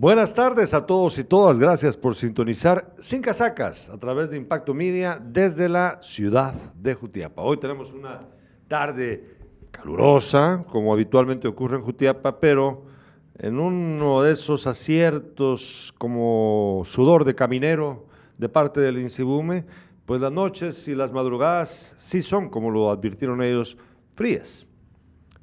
Buenas tardes a todos y todas. Gracias por sintonizar Sin Casacas a través de Impacto Media desde la ciudad de Jutiapa. Hoy tenemos una tarde calurosa, como habitualmente ocurre en Jutiapa, pero en uno de esos aciertos como sudor de caminero de parte del Insibume, pues las noches y las madrugadas sí son, como lo advirtieron ellos, frías,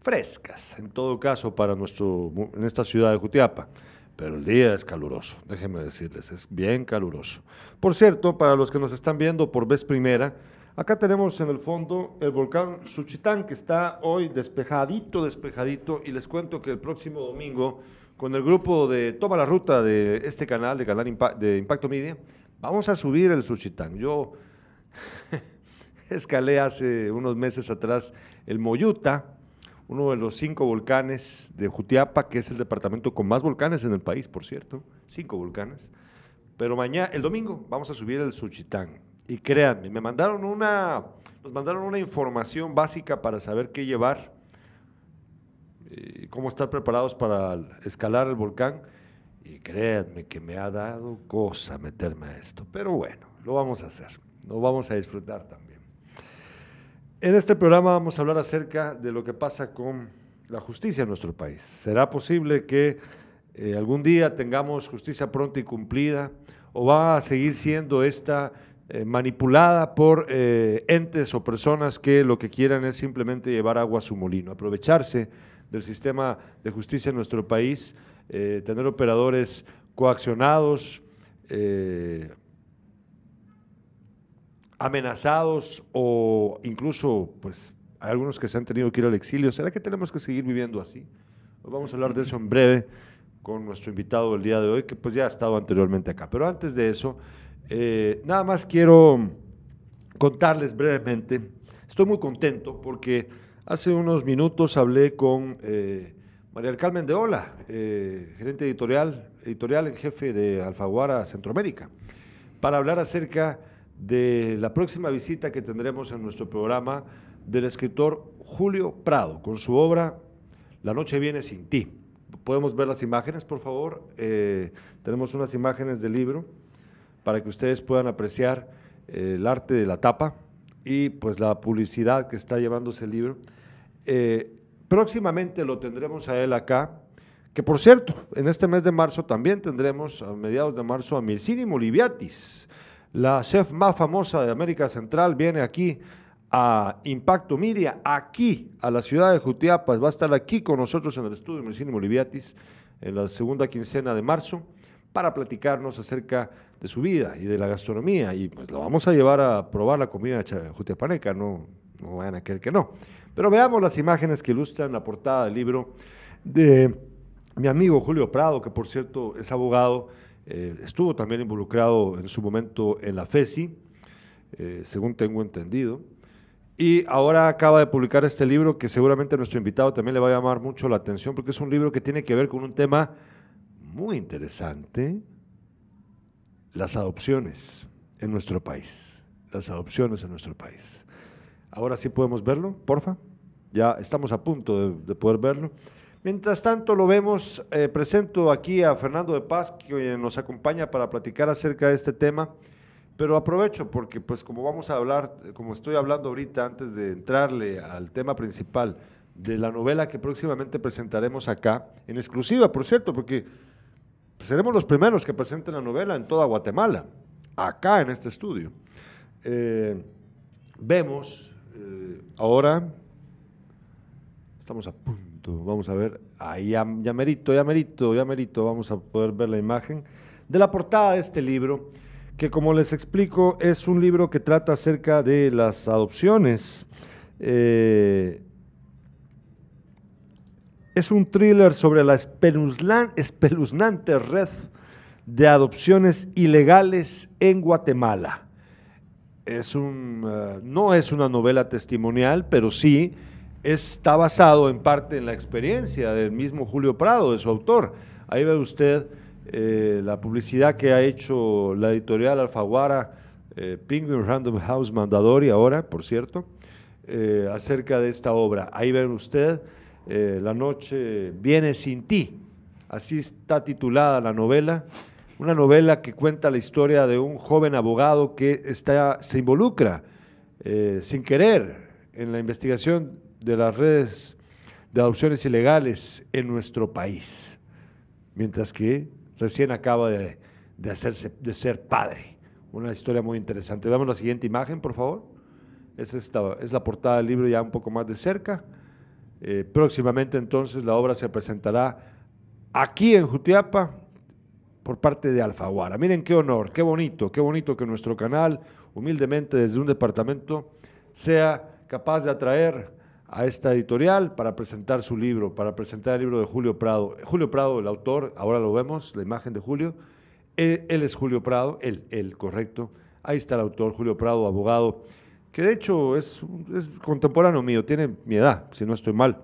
frescas, en todo caso para nuestro, en esta ciudad de Jutiapa pero el día es caluroso, déjenme decirles, es bien caluroso. Por cierto, para los que nos están viendo por vez primera, acá tenemos en el fondo el volcán Suchitán, que está hoy despejadito, despejadito, y les cuento que el próximo domingo, con el grupo de Toma la Ruta de este canal, de Canal de Impacto Media, vamos a subir el Suchitán. Yo escalé hace unos meses atrás el Moyuta, uno de los cinco volcanes de Jutiapa, que es el departamento con más volcanes en el país, por cierto, cinco volcanes. Pero mañana, el domingo, vamos a subir el Suchitán. Y créanme, me mandaron una, nos mandaron una información básica para saber qué llevar, y cómo estar preparados para escalar el volcán. Y créanme que me ha dado cosa meterme a esto. Pero bueno, lo vamos a hacer, lo vamos a disfrutar también. En este programa vamos a hablar acerca de lo que pasa con la justicia en nuestro país. ¿Será posible que eh, algún día tengamos justicia pronta y cumplida o va a seguir siendo esta eh, manipulada por eh, entes o personas que lo que quieran es simplemente llevar agua a su molino, aprovecharse del sistema de justicia en nuestro país, tener operadores coaccionados, amenazados o incluso, pues, hay algunos que se han tenido que ir al exilio. ¿Será que tenemos que seguir viviendo así? vamos a hablar de eso en breve con nuestro invitado del día de hoy, que pues ya ha estado anteriormente acá. Pero antes de eso, eh, nada más quiero contarles brevemente. Estoy muy contento porque hace unos minutos hablé con eh, María Carmen de Ola, eh, gerente editorial, editorial en jefe de Alfaguara Centroamérica, para hablar acerca de la próxima visita que tendremos en nuestro programa del escritor Julio Prado con su obra La noche viene sin ti. Podemos ver las imágenes, por favor. Eh, tenemos unas imágenes del libro para que ustedes puedan apreciar eh, el arte de la tapa y pues la publicidad que está llevándose el libro. Eh, próximamente lo tendremos a él acá, que por cierto, en este mes de marzo también tendremos, a mediados de marzo, a Mircini Moliviatis, la chef más famosa de América Central viene aquí a Impacto Media, aquí a la ciudad de Jutiapa, va a estar aquí con nosotros en el estudio de Medicina Boliviatis en la segunda quincena de marzo para platicarnos acerca de su vida y de la gastronomía y pues lo vamos a llevar a probar la comida jutiapaneca, no, no vayan a creer que no. Pero veamos las imágenes que ilustran la portada del libro de mi amigo Julio Prado, que por cierto es abogado, eh, estuvo también involucrado en su momento en la FESI, eh, según tengo entendido. Y ahora acaba de publicar este libro que seguramente a nuestro invitado también le va a llamar mucho la atención porque es un libro que tiene que ver con un tema muy interesante, las adopciones en nuestro país. Las adopciones en nuestro país. Ahora sí podemos verlo, porfa. Ya estamos a punto de poder verlo. Mientras tanto lo vemos, eh, presento aquí a Fernando de Paz, que nos acompaña para platicar acerca de este tema, pero aprovecho porque pues como vamos a hablar, como estoy hablando ahorita antes de entrarle al tema principal de la novela que próximamente presentaremos acá, en exclusiva, por cierto, porque seremos los primeros que presenten la novela en toda Guatemala, acá en este estudio. Eh, vemos eh, ahora, estamos a punto Vamos a ver, ahí ya, merito, ya merito, ya merito, vamos a poder ver la imagen de la portada de este libro, que como les explico es un libro que trata acerca de las adopciones. Eh, es un thriller sobre la espeluznante red de adopciones ilegales en Guatemala. Es un, eh, no es una novela testimonial, pero sí está basado en parte en la experiencia del mismo Julio Prado, de su autor. Ahí ve usted eh, la publicidad que ha hecho la editorial Alfaguara, eh, Penguin Random House Mandadori, ahora, por cierto, eh, acerca de esta obra. Ahí ven usted, La noche viene sin ti. así está titulada la novela, una novela que cuenta la historia de un joven abogado que está, se involucra sin querer en la investigación de las redes de adopciones ilegales en nuestro país, mientras que recién acaba de, hacerse, de ser padre. Una historia muy interesante. Veamos la siguiente imagen, por favor. Es, esta, es la portada del libro ya un poco más de cerca. Eh, próximamente entonces la obra se presentará aquí en Jutiapa por parte de Alfaguara. Miren qué honor, qué bonito, qué bonito que nuestro canal, humildemente desde un departamento, sea capaz de atraer a esta editorial para presentar su libro, para presentar el libro de Julio Prado. Julio Prado, el autor, ahora lo vemos, la imagen de Julio. Él, es Julio Prado, él, él, correcto. Ahí está el autor, Julio Prado, abogado, que de hecho es, es contemporáneo mío, tiene mi edad, si no estoy mal.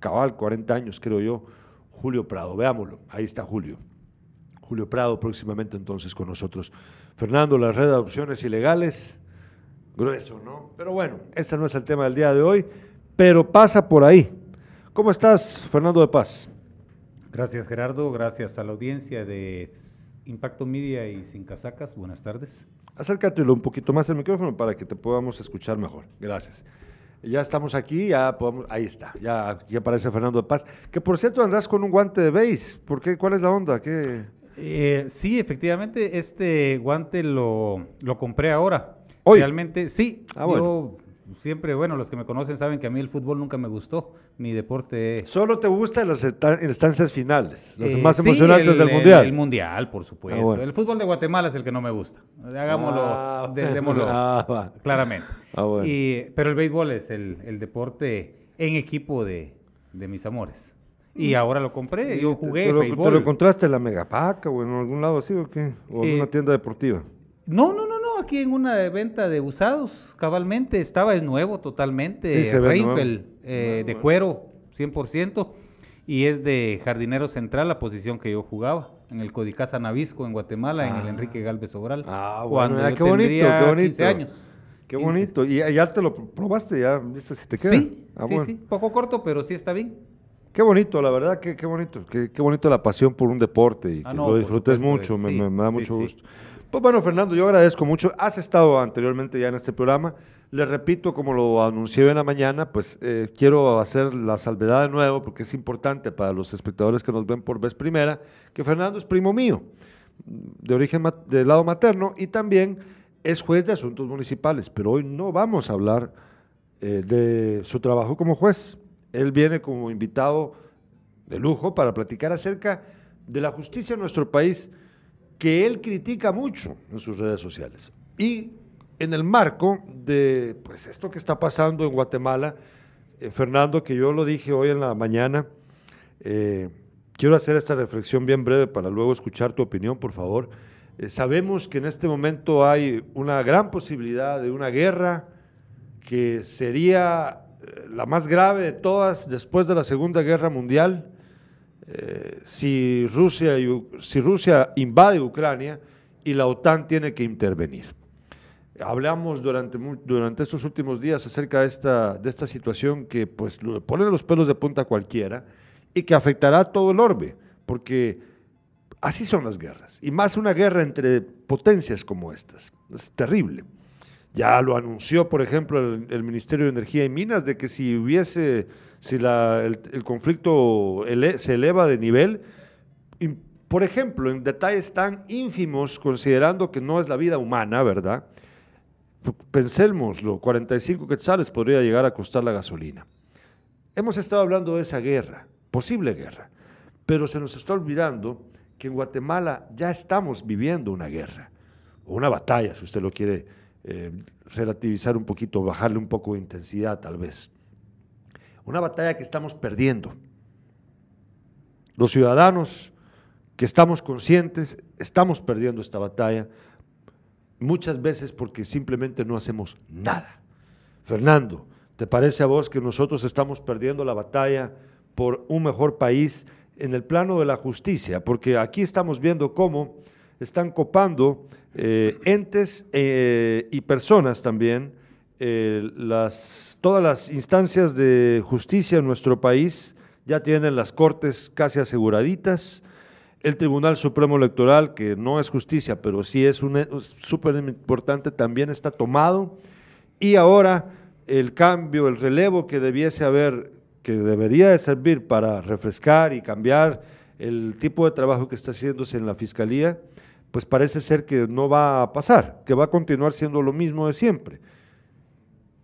Cabal, 40 años, creo yo. Julio Prado, veámoslo, ahí está Julio. Julio Prado próximamente entonces con nosotros. Fernando, la red de adopciones ilegales, grueso, ¿no? Pero bueno, ese no es el tema del día de hoy pero pasa por ahí. ¿Cómo estás, Fernando de Paz? Gracias, Gerardo. Gracias a la audiencia de Impacto Media y Sin Casacas. Buenas tardes. Acércatelo un poquito más el micrófono para que te podamos escuchar mejor. Gracias. Ya estamos aquí, ya podemos, ahí está, ya aquí aparece Fernando de Paz. Que por cierto andas con un guante de base. ¿Por qué? ¿Cuál es la onda? ¿Qué? Eh, sí, efectivamente, este guante lo, lo compré ahora. ¿Hoy? Realmente, sí. Ah, bueno siempre, bueno, los que me conocen saben que a mí el fútbol nunca me gustó, mi deporte. ¿Solo te gusta en las instancias finales, las eh, más emocionantes del Mundial? El, Mundial, por supuesto. Ah, el fútbol de Guatemala es el que no me gusta. Hagámoslo, ah, ah, claramente. pero el béisbol es el, deporte en equipo de, mis amores. Y mm. ahora lo compré, yo jugué te, béisbol. ¿Te lo encontraste en la Megapaca o en algún lado así o qué? ¿O en una eh, tienda deportiva? No, no, aquí en una venta de usados, cabalmente, estaba es nuevo totalmente, sí, eh, de cuero, 100%, y es de jardinero central, la posición que yo jugaba, en el Codicasa Navisco, en Guatemala, en el ah. Enrique Galvez Obral. Ah, bueno, cuando qué bonito, qué bonito. 15 años. Qué bonito. ¿Y ya te lo probaste? ¿Ya viste si te queda? Sí, ah, sí, sí. Poco corto, pero sí está bien. Qué bonito, la verdad, qué, qué bonito. Qué, qué, bonito la pasión por un deporte y que lo disfrutes mucho. Me, me, da mucho gusto. Pues bueno, Fernando, yo agradezco mucho. Has estado anteriormente ya en este programa. Le repito, como lo anuncié en la mañana, pues eh, quiero hacer la salvedad de nuevo porque es importante para los espectadores que nos ven por vez primera, que Fernando es primo mío, de origen del lado materno, y también es juez de asuntos municipales, pero hoy no vamos a hablar eh, de su trabajo como juez. Él viene como invitado de lujo para platicar acerca de la justicia en nuestro país que él critica mucho en sus redes sociales. Y en el marco de pues, esto que está pasando en Guatemala, eh, Fernando, que yo lo dije hoy en la mañana, eh, quiero hacer esta reflexión bien breve para luego escuchar tu opinión, por favor. Eh, sabemos que en este momento hay una gran posibilidad de una guerra que sería la más grave de todas después de la Segunda Guerra Mundial eh, si, Rusia, si Rusia invade Ucrania y la OTAN tiene que intervenir. Hablamos durante, durante estos últimos días acerca de esta, de esta situación que pues pone los pelos de punta a cualquiera y que afectará a todo el orbe, porque así son las guerras, y más una guerra entre potencias como estas. Es terrible. Ya lo anunció, por ejemplo, el Ministerio de Energía y Minas, de que si hubiese si el, conflicto se eleva de nivel, por ejemplo, en detalles tan ínfimos, considerando que no es la vida humana, ¿verdad? Pensémoslo, 45 quetzales podría llegar a costar la gasolina. Hemos estado hablando de esa guerra, posible guerra, pero se nos está olvidando que en Guatemala ya estamos viviendo una guerra, o una batalla, si usted lo quiere eh, relativizar un poquito, bajarle un poco de intensidad tal vez. Una batalla que estamos perdiendo. Los ciudadanos que estamos conscientes, estamos perdiendo esta batalla, muchas veces porque simplemente no hacemos nada. Fernando, ¿te parece a vos que nosotros estamos perdiendo la batalla por un mejor país en el plano de la justicia? Porque aquí estamos viendo cómo están copando eh, entes eh, y personas también eh, todas las instancias de justicia en nuestro país ya tienen las cortes casi aseguraditas, el Tribunal Supremo Electoral, que no es justicia, pero sí es súper importante, también está tomado, y ahora el cambio, el relevo que debiese haber, que debería de servir para refrescar y cambiar el tipo de trabajo que está haciéndose en la Fiscalía, pues parece ser que no va a pasar, que va a continuar siendo lo mismo de siempre.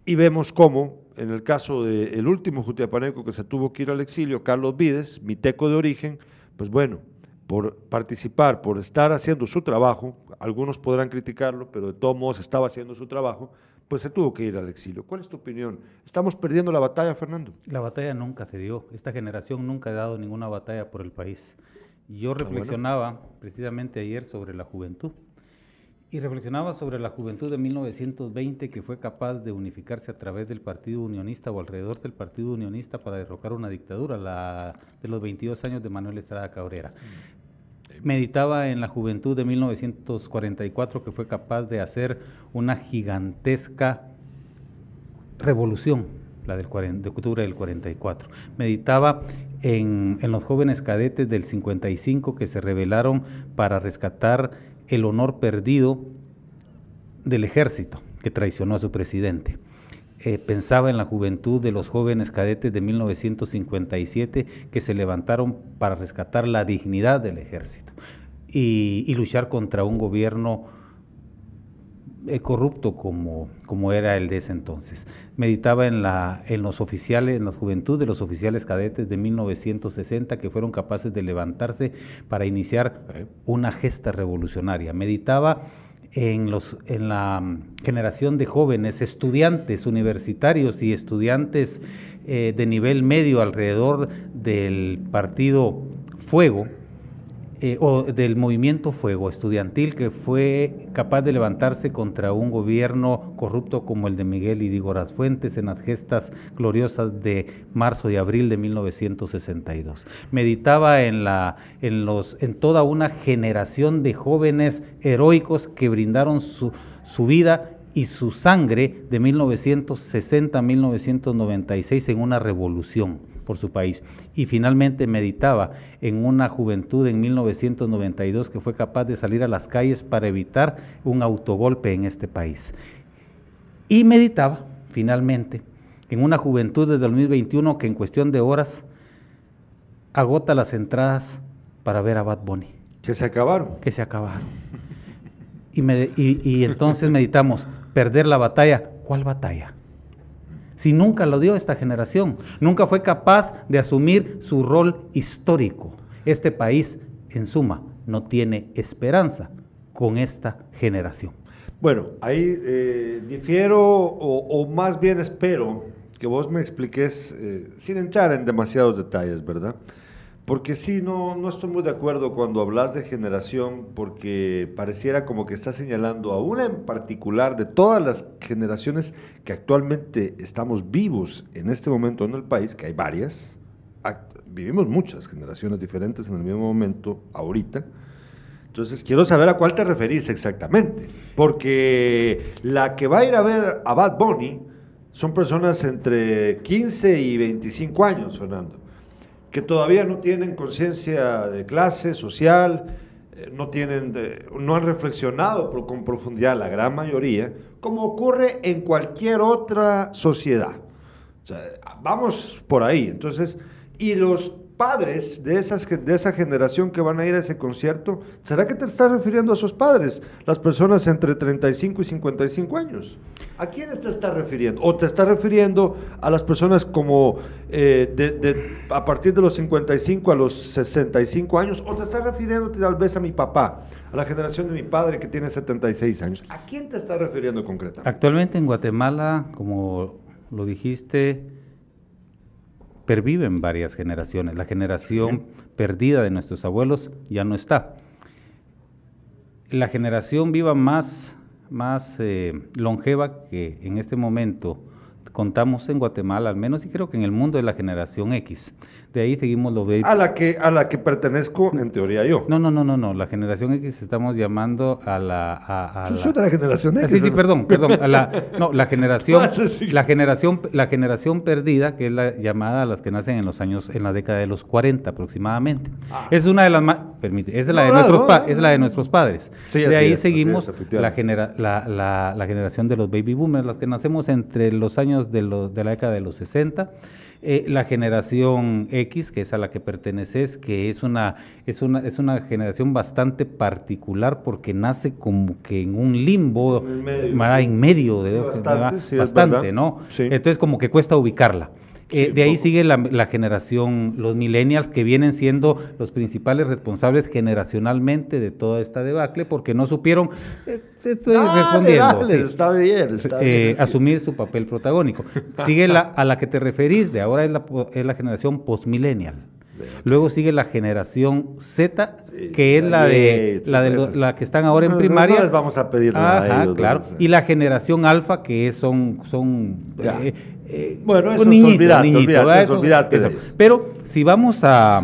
Y vemos cómo, en el caso del último jutiapaneco que se tuvo que ir al exilio, Carlos Vides, miteco de origen, pues bueno, por participar, por estar haciendo su trabajo, algunos podrán criticarlo, pero de todos modos estaba haciendo su trabajo, pues se tuvo que ir al exilio. ¿Cuál es tu opinión? ¿Estamos perdiendo la batalla, Fernando? La batalla nunca se dio. Esta generación nunca ha dado ninguna batalla por el país. Yo ah, reflexionaba precisamente ayer sobre la juventud y reflexionaba sobre la juventud de 1920 que fue capaz de unificarse a través del Partido Unionista o alrededor del Partido Unionista para derrocar una dictadura, la de los 22 años de Manuel Estrada Cabrera. Mm. Meditaba en la juventud de 1944 que fue capaz de hacer una gigantesca revolución, la del de octubre del 44. Meditaba en, en los jóvenes cadetes del 55 que se rebelaron para rescatar el honor perdido del ejército que traicionó a su presidente. Eh, pensaba en la juventud de los jóvenes cadetes de 1957 que se levantaron para rescatar la dignidad del ejército y, luchar contra un gobierno corrupto como, como era el de ese entonces. Meditaba en, la, en los oficiales, en la juventud de los oficiales cadetes de 1960 que fueron capaces de levantarse para iniciar una gesta revolucionaria. Meditaba en, los, en la mm, generación de jóvenes, estudiantes universitarios y estudiantes eh, de nivel medio alrededor del partido Fuego, eh, o del movimiento Fuego estudiantil que fue capaz de levantarse contra un gobierno corrupto como el de Miguel Idígoras Fuentes en las gestas gloriosas de marzo y abril de 1962. Meditaba en, la, en, los, en toda una generación de jóvenes heroicos que brindaron su, su vida y su sangre de 1960 a 1996 en una revolución por su país. Y finalmente meditaba en una juventud en 1992 que fue capaz de salir a las calles para evitar un autogolpe en este país. Y meditaba finalmente en una juventud de 2021 que en cuestión de horas agota las entradas para ver a Bad Bunny. Que se acabaron. Que se acabaron. Y, y entonces meditamos, perder la batalla. ¿Cuál batalla? Si nunca lo dio esta generación, nunca fue capaz de asumir su rol histórico. Este país, en suma, no tiene esperanza con esta generación. Bueno, ahí eh, difiero o, más bien espero que vos me expliques, eh, sin entrar en demasiados detalles, ¿verdad? Porque sí, no, no estoy muy de acuerdo cuando hablas de generación, porque pareciera como que estás señalando a una en particular de todas las generaciones que actualmente estamos vivos en este momento en el país, que hay varias, vivimos muchas generaciones diferentes en el mismo momento ahorita. Entonces quiero saber a cuál te referís exactamente, porque la que va a ir a ver a Bad Bunny son personas entre 15 y 25 años, Fernando que todavía no tienen conciencia de clase social, eh, no, tienen no han reflexionado con profundidad la gran mayoría, como ocurre en cualquier otra sociedad. vamos por ahí. Entonces, y los padres de, esas, de esa generación que van a ir a ese concierto, ¿será que te estás refiriendo a esos padres? Las personas entre 35 y 55 años. ¿A quiénes te estás refiriendo? ¿O te estás refiriendo a las personas como eh, de, a partir de los 55 a los 65 años? ¿O te estás refiriendo tal vez a mi papá, a la generación de mi padre que tiene 76 años? ¿A quién te estás refiriendo concretamente? Actualmente en Guatemala, como lo dijiste, perviven varias generaciones. La generación perdida de nuestros abuelos ya no está. La generación viva más, más eh, longeva que en este momento contamos en Guatemala al menos y creo que en el mundo es la generación X, De ahí seguimos los baby. A la que a la que pertenezco en teoría yo. No, no, no, no, no. La generación X estamos llamando a la a, la... de la generación X. Sí, sí, perdón, perdón. la, no, la generación la generación la generación perdida, que es la llamada a las que nacen en los años en la década de los 40 aproximadamente. Ah. Es una de las más permite, es la de nuestros es la de nuestros padres. de ahí seguimos la, genera, la, la, la, generación de los baby boomers, las que nacemos entre los años de, los, de la década de los 60 eh, la generación X, que es a la que perteneces, que es una, es, una, es una generación bastante particular porque nace como que en un limbo, en medio, en medio de, bastante, bastante ¿no? Entonces como que cuesta ubicarla. Eh, de ahí sigue la, generación, los millennials, que vienen siendo los principales responsables generacionalmente de toda esta debacle, porque no supieron, eh, respondiendo, está bien, eh, asumir su papel protagónico. Sigue la, a la que te referís, de ahora es la, es la generación postmillennial. Luego sigue la generación Z, que es la de la de la que están ahora en primaria. les vamos a pedir Ajá, claro. Y la generación alfa, que son son eh, bueno, eso niñito, olvidate, olvidate, olvidate Pero si vamos a,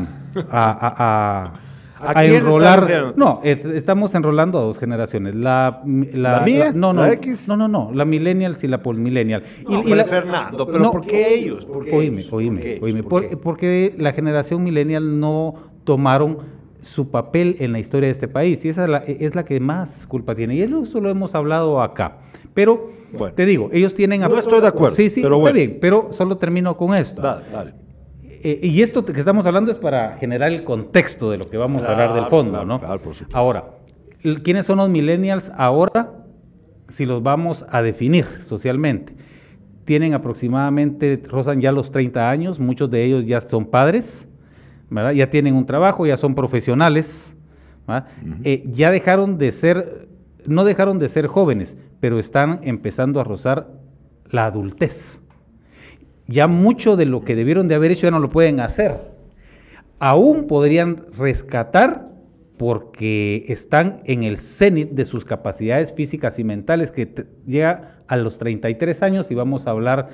a, a, enrolar. No, estamos enrolando a dos generaciones. La, la, mía? no, no, ¿La X? no, no, no, la millennials y la postmillennial. No, y, la, Fernando, pero ¿por qué ellos? ¿Por qué oíme, oíme, oíme. porque la generación millennial no tomaron su papel en la historia de este país y esa es la, es la que más culpa tiene. Y eso lo hemos hablado acá. Pero te digo, ellos tienen... No estoy de acuerdo. Sí, sí, pero está bien, pero solo termino con esto. Dale, dale. Eh, y esto que estamos hablando es para generar el contexto de lo que vamos a hablar del fondo, ¿no? Claro, por supuesto. Ahora, ¿quiénes son los millennials ahora? Si los vamos a definir socialmente. Tienen aproximadamente, rozan ya los 30 años, muchos de ellos ya son padres, ¿verdad? Ya tienen un trabajo, ya son profesionales, eh, ya dejaron de ser, no dejaron de ser jóvenes, pero están empezando a rozar la adultez. Ya mucho de lo que debieron de haber hecho ya no lo pueden hacer. Aún podrían rescatar porque están en el cenit de sus capacidades físicas y mentales que llega a los 33 años y vamos a hablar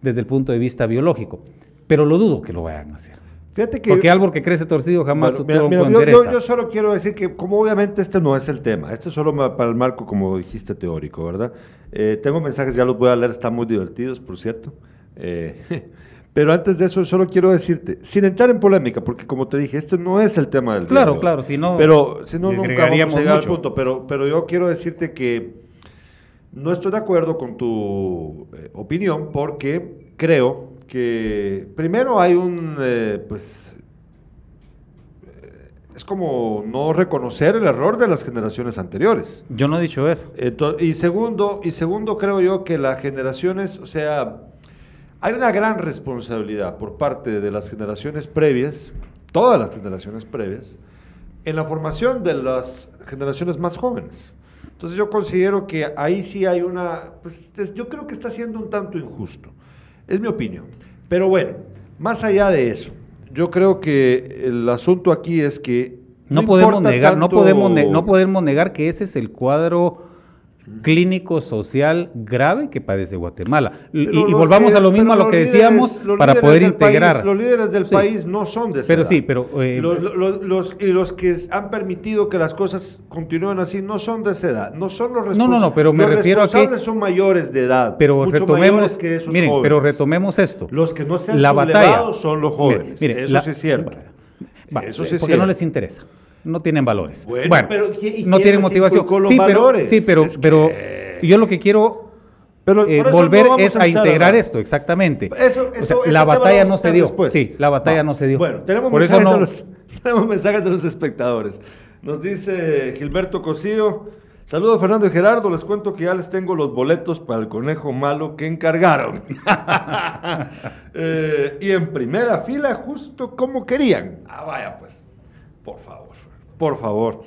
desde el punto de vista biológico. Pero lo dudo que lo vayan a hacer. Fíjate que, Porque árbol que crece torcido jamás bueno, yo, solo quiero decir que, como obviamente este no es el tema, este es solo para el marco, como dijiste, teórico, ¿verdad? Eh, tengo mensajes, ya los voy a leer, están muy divertidos, por cierto. Eh, pero antes de eso, solo quiero decirte, sin entrar en polémica, porque como te dije, este no es el tema del Claro, claro, si no. Pero si no, nunca vamos a llegar al punto. Pero, pero yo quiero decirte que no estoy de acuerdo con tu eh, opinión, porque creo que primero hay un, eh, pues, eh, es como no reconocer el error de las generaciones anteriores. Yo no he dicho eso. y segundo, y segundo creo yo que las generaciones, o sea, hay una gran responsabilidad por parte de las generaciones previas, todas las generaciones previas, en la formación de las generaciones más jóvenes. Entonces yo considero que ahí sí hay una, pues yo creo que está siendo un tanto injusto. Es mi opinión. Pero bueno, más allá de eso, yo creo que el asunto aquí es que... No, podemos negar, no, podemos no podemos negar que ese es el cuadro clínico social grave que padece Guatemala. Y, volvamos a lo mismo a lo que decíamos para poder integrar. los líderes del país no son de esa Pero sí, pero... Eh, los, y los que han permitido que las cosas continúen así no son de esa edad, no son los responsables. No, no, no, pero me refiero a que... son mayores de edad, pero retomemos, que esos miren, pero retomemos esto. Los que no se han la batalla, son los jóvenes, eso sí es cierto. eso sí es porque no les interesa no tienen valores. Bueno, pero no tienen motivación. sí, pero, sí, pero, pero yo lo que quiero eh, volver es a integrar esto, exactamente. la batalla no se dio. Sí, la batalla no se dio. Bueno, tenemos, Por mensajes eso no... de los, tenemos mensajes de los espectadores. Nos dice Gilberto Cosío. Saludos Fernando y Gerardo, les cuento que ya les tengo los boletos para el conejo malo que encargaron. Eh, y en primera fila, justo como querían. Ah, vaya pues, por favor por favor.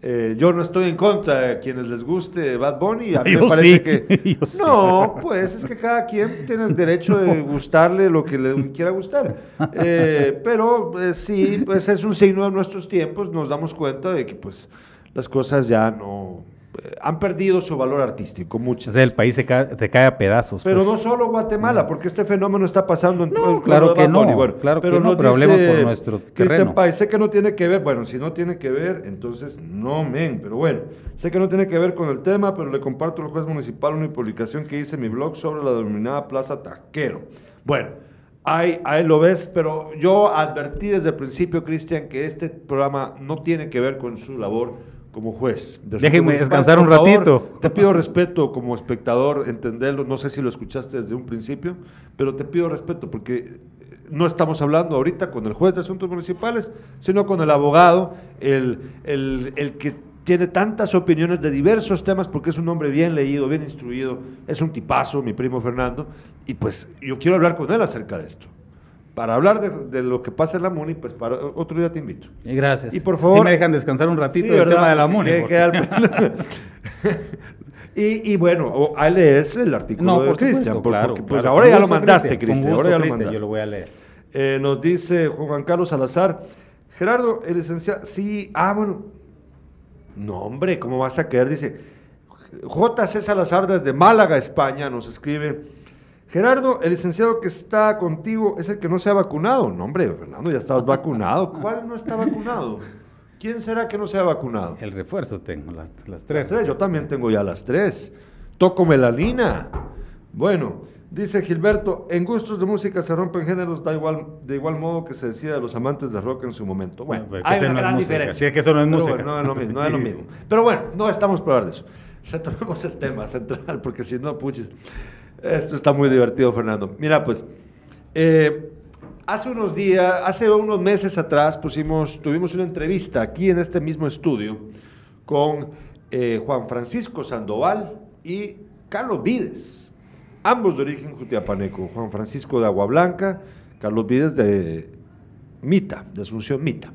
Eh, yo no estoy en contra de quienes les guste Bad Bunny. A mí me parece que. no, pues es que cada quien tiene el derecho de gustarle lo que le quiera gustar. Eh, pero eh, sí, pues es un signo de nuestros tiempos. Nos damos cuenta de que pues las cosas ya no. Han perdido su valor artístico, muchas. el país se cae, cae a pedazos. Pero pues. no solo Guatemala, porque este fenómeno está pasando en todo el claro que no, claro pero que no, pero hablemos por nuestro terreno. País, sé que no tiene que ver, bueno, si no tiene que ver, entonces no, men, pero bueno, sé que no tiene que ver con el tema, pero le comparto al juez municipal una publicación que hice en mi blog sobre la denominada Plaza Taquero. Bueno, Ahí, ahí, lo ves, pero yo advertí desde el principio, Cristian, que este programa no tiene que ver con su labor como juez. Déjenme descansar un ratito. te pido respeto como espectador, entenderlo, no sé si lo escuchaste desde un principio, pero te pido respeto porque no estamos hablando ahorita con el juez de asuntos municipales, sino con el abogado, el, el, el que tiene tantas opiniones de diversos temas porque es un hombre bien leído, bien instruido, es un tipazo, mi primo Fernando, y pues yo quiero hablar con él acerca de esto para hablar de, lo que pasa en la MUNI, pues para otro día te invito. Y gracias. Y por favor. me dejan descansar un ratito del tema de la MUNI. y, y, bueno, ahí lees el artículo de Cristian. Claro, pues ahora ya lo mandaste, Cristian. Ahora ya lo mandaste. Yo lo voy a leer. Eh, nos dice Juan Carlos Salazar. Gerardo, el licenciado. Sí, ah, bueno. No, hombre, ¿cómo vas a querer? Dice. J.C. Salazar desde Málaga, España, nos escribe. Gerardo, el licenciado que está contigo es el que no se ha vacunado. No, hombre, Fernando, ya estabas vacunado. ¿Cuál no está vacunado? ¿Quién será que no se ha vacunado? El refuerzo tengo, las, tres. Yo también tengo ya las tres. Toco melanina. Bueno, dice Gilberto, en gustos de música se rompen géneros da igual, de igual modo que se decía de los amantes de rock en su momento. Bueno, hay una gran diferencia. Sí, es que eso no es música. no, es lo mismo, no es lo mismo. Pero bueno, no estamos para hablar de eso. Retomemos el tema central, porque si no, puches. Esto está muy divertido, Fernando. Mira, pues, eh, hace unos días, hace unos meses atrás, pusimos, tuvimos una entrevista aquí en este mismo estudio con eh, Juan Francisco Sandoval y Carlos Vides, ambos de origen jutiapaneco. Juan Francisco de Agua Blanca, Carlos Vides de Mita, de Asunción Mita.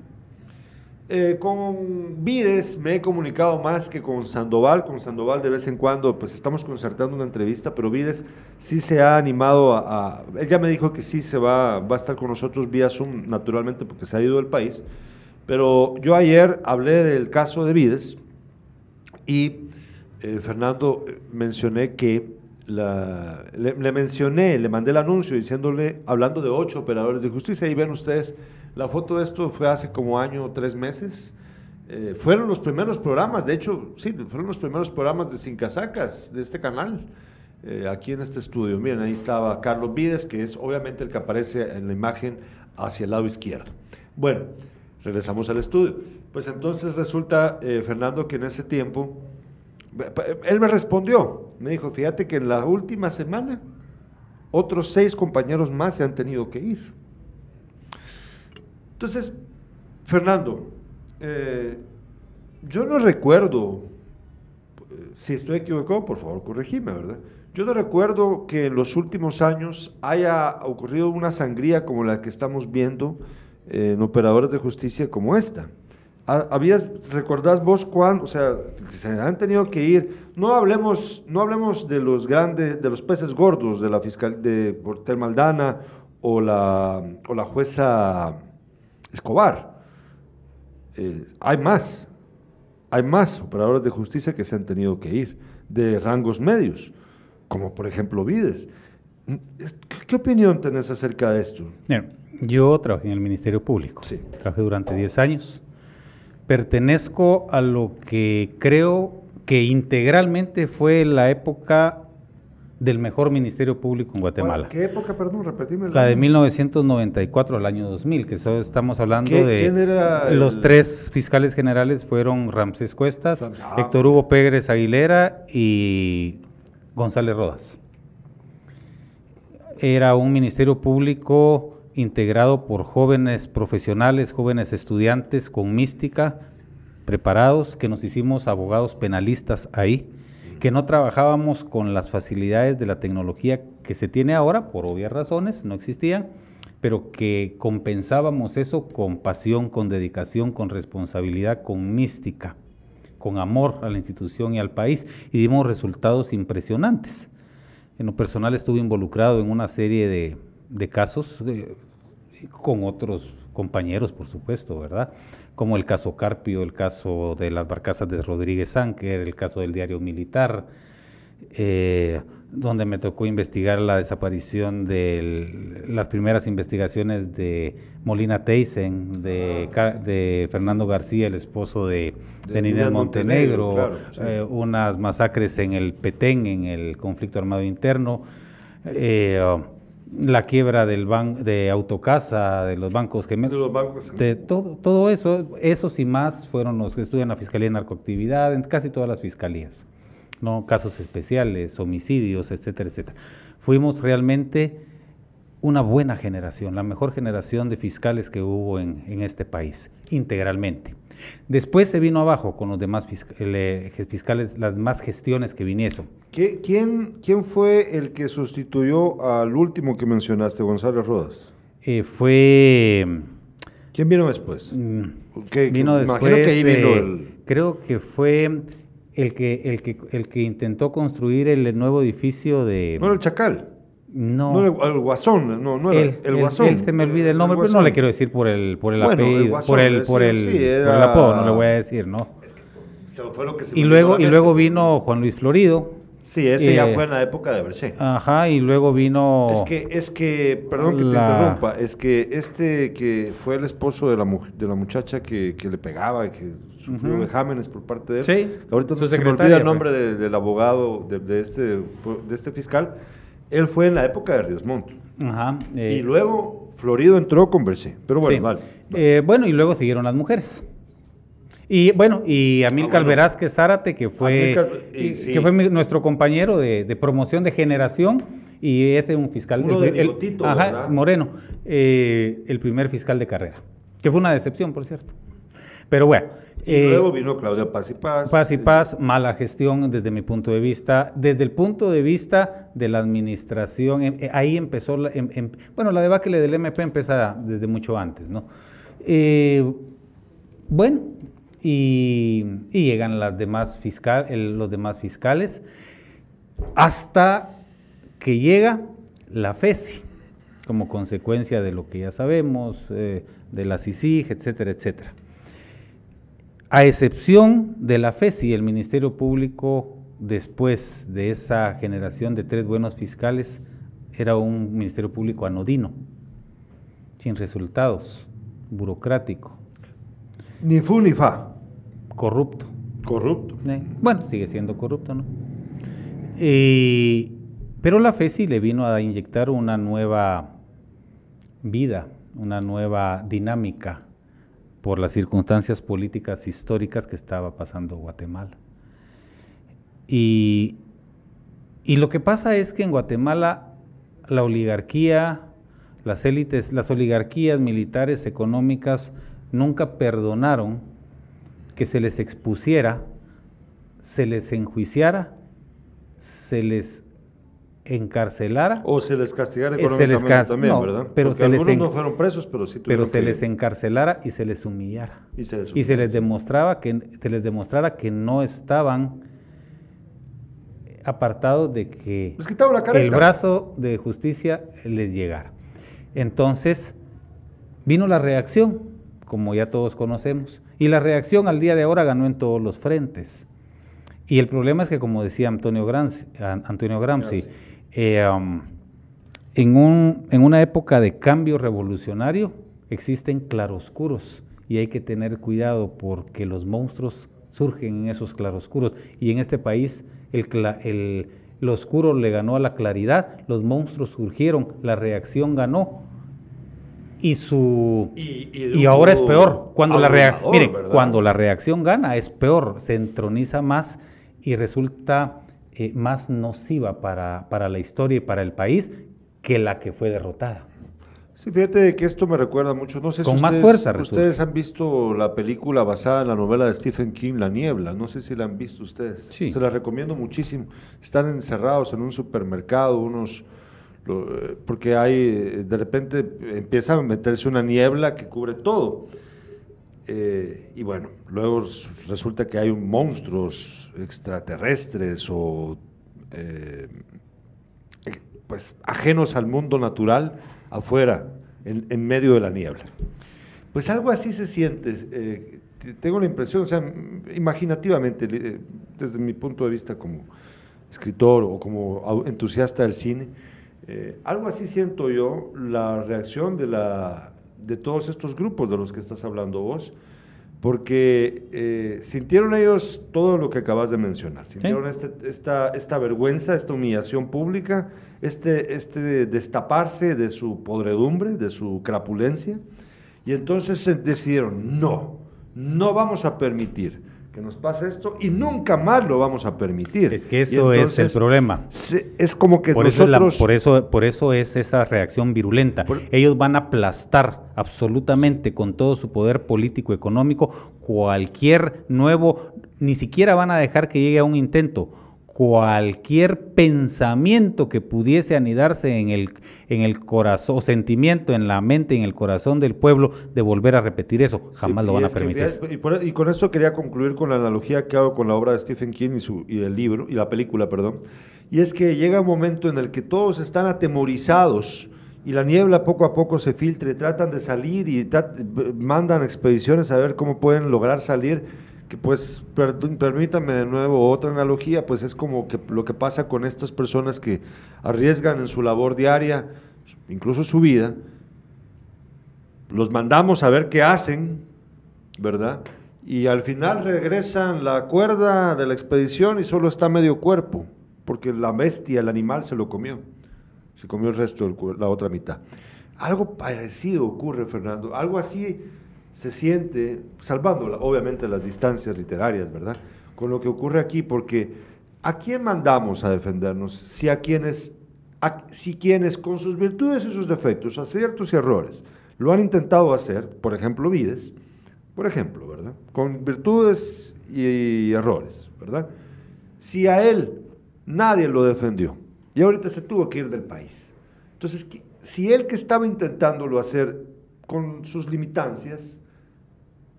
Eh, con Vides me he comunicado más que con Sandoval. Con Sandoval de vez en cuando pues estamos concertando una entrevista, pero Vides sí se ha animado a, Él ya me dijo que sí se va, va a estar con nosotros vía Zoom, naturalmente, porque se ha ido del país. Pero yo ayer hablé del caso de Vides y eh, Fernando eh, mencioné que la, le, le, mencioné, le mandé el anuncio diciéndole, hablando de ocho operadores de justicia, y ven ustedes la foto de esto fue hace como año o tres meses. Eh, fueron los primeros programas, de hecho, sí, fueron los primeros programas de Sin Casacas, de este canal, eh, aquí en este estudio. Miren, ahí estaba Carlos Vides, que es obviamente el que aparece en la imagen hacia el lado izquierdo. Bueno, regresamos al estudio. Pues entonces resulta, eh, Fernando, que en ese tiempo, él me respondió, me dijo, fíjate que en la última semana otros seis compañeros más se han tenido que ir. Entonces, Fernando, eh, yo no recuerdo, eh, si estoy equivocado, por favor, corregime, ¿verdad? Yo no recuerdo que en los últimos años haya ocurrido una sangría como la que estamos viendo en operadores de justicia como esta. Habías, ¿recordás vos cuándo? O sea, se han tenido que ir. No hablemos, no hablemos de los grandes, de los peces gordos de la fiscal de Portel Maldana o la, o la jueza Escobar. Eh, hay más, hay más operadores de justicia que se han tenido que ir, de rangos medios, como por ejemplo Vides. ¿Qué opinión tenés acerca de esto? yo trabajé en el Ministerio Público, sí. trabajé durante 10 años, pertenezco a lo que creo que integralmente fue la época del mejor ministerio público en Guatemala. ¿Qué época, perdón? Repetime. La de 1994 al año 2000, que estamos hablando de... ¿quién era los tres fiscales generales fueron Ramsés Cuestas, ah, Héctor Hugo Pérez Aguilera y González Rodas. Era un ministerio público integrado por jóvenes profesionales, jóvenes estudiantes con mística, preparados, que nos hicimos abogados penalistas ahí que no trabajábamos con las facilidades de la tecnología que se tiene ahora, por obvias razones, no existían, pero que compensábamos eso con pasión, con dedicación, con responsabilidad, con mística, con amor a la institución y al país, y dimos resultados impresionantes. En lo personal estuve involucrado en una serie de, casos con otros compañeros, por supuesto, ¿verdad? Como el caso Carpio, el caso de las barcazas de Rodríguez Ánquer, el caso del diario militar, eh, donde me tocó investigar la desaparición de las primeras investigaciones de Molina Teisen, de, de Fernando García, el esposo de, de, Montenegro, eh, unas masacres en el Petén, en el conflicto armado interno, eh, la quiebra del ban de Autocasa, de los bancos que de, los bancos, de todo, todo eso, esos y más fueron los que estudian la Fiscalía de Narcoactividad, en casi todas las fiscalías. ¿no? casos especiales, homicidios, etcétera, etcétera. Fuimos realmente una buena generación, la mejor generación de fiscales que hubo en, este país, integralmente. Después se vino abajo con los demás fiscales, las demás gestiones que vinieron. ¿Quién, ¿Quién fue el que sustituyó al último que mencionaste, González Rodas? Eh, fue... ¿Quién vino después? Mm, vino después, eh, creo que fue el que, el que, el que intentó construir el nuevo edificio de... No, el Chacal. No. no el, Guasón, no, no era el, Guasón. Él se me olvida el nombre, pero no le quiero decir por el, por el apellido, por el, por el, por el apodo, no le voy a decir, ¿no? Es que, fue lo que se y luego, y luego vino Juan Luis Florido. Sí, ese ya eh, fue en la época de Berché. Ajá, y luego vino... Es que, es que perdón que te interrumpa, es que este que fue el esposo de la, de la muchacha que, que le pegaba, que sufrió vejámenes por parte de él. Sí. Ahorita se me olvida el nombre del abogado de, este, de este fiscal. Él fue en la época de Ríos Montt. Ajá. Eh, y luego Florido entró con Bercé. Pero bueno, vale. Eh, bueno, y luego siguieron las mujeres. Y bueno, y Amílcar ah, Zárate, que fue, que fue nuestro compañero de, promoción de generación, y este es un fiscal. Uno el, ajá, Moreno, eh, el primer fiscal de carrera. Que fue una decepción, por cierto. Pero bueno. Y eh, luego vino Claudia Paz y Paz. Paz y Paz, mala gestión desde mi punto de vista. Desde el punto de vista de la administración, em, eh, ahí empezó, la, em, em, bueno, la debacle del MP empieza desde mucho antes, ¿no? Eh, bueno, y, llegan las demás fiscal, los demás fiscales hasta que llega la FESI como consecuencia de lo que ya sabemos, de la CICIG, etcétera, etcétera. A excepción de la FESI, el Ministerio Público, después de esa generación de tres buenos fiscales, era un Ministerio Público anodino, sin resultados, burocrático. Ni fu ni fa. Corrupto. Corrupto. Eh, bueno, sigue siendo corrupto, ¿no? pero la FESI le vino a inyectar una nueva vida, una nueva dinámica por las circunstancias políticas históricas que estaba pasando Guatemala. Y, lo que pasa es que en Guatemala la oligarquía, las élites, las oligarquías militares, económicas, nunca perdonaron que se les expusiera, se les enjuiciara, se les encarcelara. O se les castigara eh, económicamente también, ¿verdad? Pero se algunos no fueron presos, pero sí Pero se les encarcelara y se les humillara. Y se les, demostraba que, se les demostrara que no estaban apartados de que, el brazo de justicia les llegara. Entonces, vino la reacción, como ya todos conocemos, y la reacción al día de ahora ganó en todos los frentes. Y el problema es que, como decía Antonio Gramsci, Antonio Gramsci eh, um, en, un, en una época de cambio revolucionario existen claroscuros y hay que tener cuidado porque los monstruos surgen en esos claroscuros. Y en este país el, el, lo oscuro le ganó a la claridad, los monstruos surgieron, la reacción ganó. Y su y, ahora es peor. Cuando la cuando la reacción gana es peor, se entroniza más y resulta eh, más nociva para, para, la historia y para el país que la que fue derrotada. Sí, fíjate que esto me recuerda mucho, no sé Con si más ustedes, fuerza, ustedes han visto la película basada en la novela de Stephen King, La Niebla, no sé si la han visto ustedes, se la recomiendo muchísimo, están encerrados en un supermercado, unos, eh, porque hay, de repente empieza a meterse una niebla que cubre todo, eh, y bueno, luego resulta que hay monstruos extraterrestres o eh, pues ajenos al mundo natural afuera, en, medio de la niebla. Pues algo así se siente. Eh, tengo la impresión, o sea, imaginativamente, desde mi punto de vista como escritor o como entusiasta del cine, algo así siento yo la reacción de, la, de todos estos grupos de los que estás hablando vos, porque eh, sintieron ellos todo lo que acabas de mencionar, sintieron este, esta, esta vergüenza, esta humillación pública, este, este destaparse de su podredumbre, de su crapulencia, y entonces decidieron, no, no vamos a permitir que nos pase esto y nunca más lo vamos a permitir. Es que eso es el problema. es como que por nosotros... Eso por, eso, por eso es esa reacción virulenta. Ellos van a aplastar absolutamente con todo su poder político económico cualquier nuevo, ni siquiera van a dejar que llegue a un intento cualquier pensamiento que pudiese anidarse en el, en el corazón, sentimiento en la mente, en el corazón del pueblo, de volver a repetir eso. Jamás lo van a permitir. y, con eso quería concluir con la analogía que hago con la obra de Stephen King y, su, y el libro, y la película, perdón. Y es que llega un momento en el que todos están atemorizados y la niebla poco a poco se filtre, tratan de salir y mandan expediciones a ver cómo pueden lograr salir que pues permítame de nuevo otra analogía, pues es como que lo que pasa con estas personas que arriesgan en su labor diaria, incluso su vida, los mandamos a ver qué hacen, ¿verdad? Y al final regresan la cuerda de la expedición y solo está medio cuerpo, porque la bestia, el animal se lo comió, se comió el resto, la otra mitad. Algo parecido ocurre, Fernando, algo así se siente, salvando obviamente las distancias literarias, ¿verdad? Con lo que ocurre aquí, porque ¿a quién mandamos a defendernos? Si a quienes, si quienes con sus virtudes y sus defectos, aciertos y errores, lo han intentado hacer, por ejemplo, Vides, por ejemplo, ¿verdad? Con virtudes y errores, ¿verdad? Si a él nadie lo defendió y ahorita se tuvo que ir del país. Entonces, si él que estaba intentándolo hacer con sus limitancias,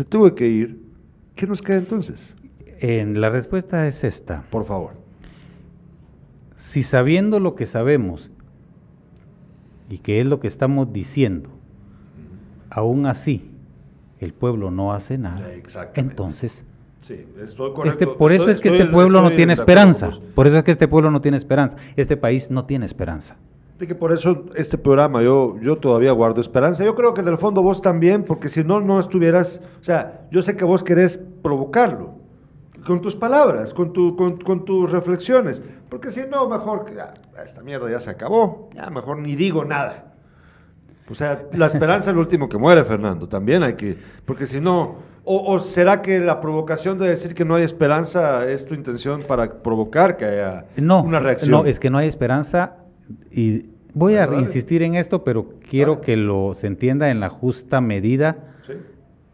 se tuvo que ir, ¿qué nos queda entonces? En la respuesta es esta. Por favor. Si sabiendo lo que sabemos y que es lo que estamos diciendo, aún así el pueblo no hace nada, entonces Sí, estoy este, por eso es que este pueblo no tiene esperanza. Por eso es que este pueblo no tiene esperanza. Este país no tiene esperanza que por eso este programa yo, yo todavía guardo esperanza. Yo creo que en el fondo vos también, porque si no, no estuvieras, o sea, yo sé que vos querés provocarlo con tus palabras, con, tu, con, tus reflexiones, porque si no, mejor, ya, esta mierda ya se acabó, ya mejor ni digo nada. O sea, la esperanza es lo último que muere, Fernando, también hay que, porque si no, o, o, será que la provocación de decir que no hay esperanza es tu intención para provocar que haya una reacción? No, es que no hay esperanza y voy a insistir en esto, pero quiero que lo se entienda en la justa medida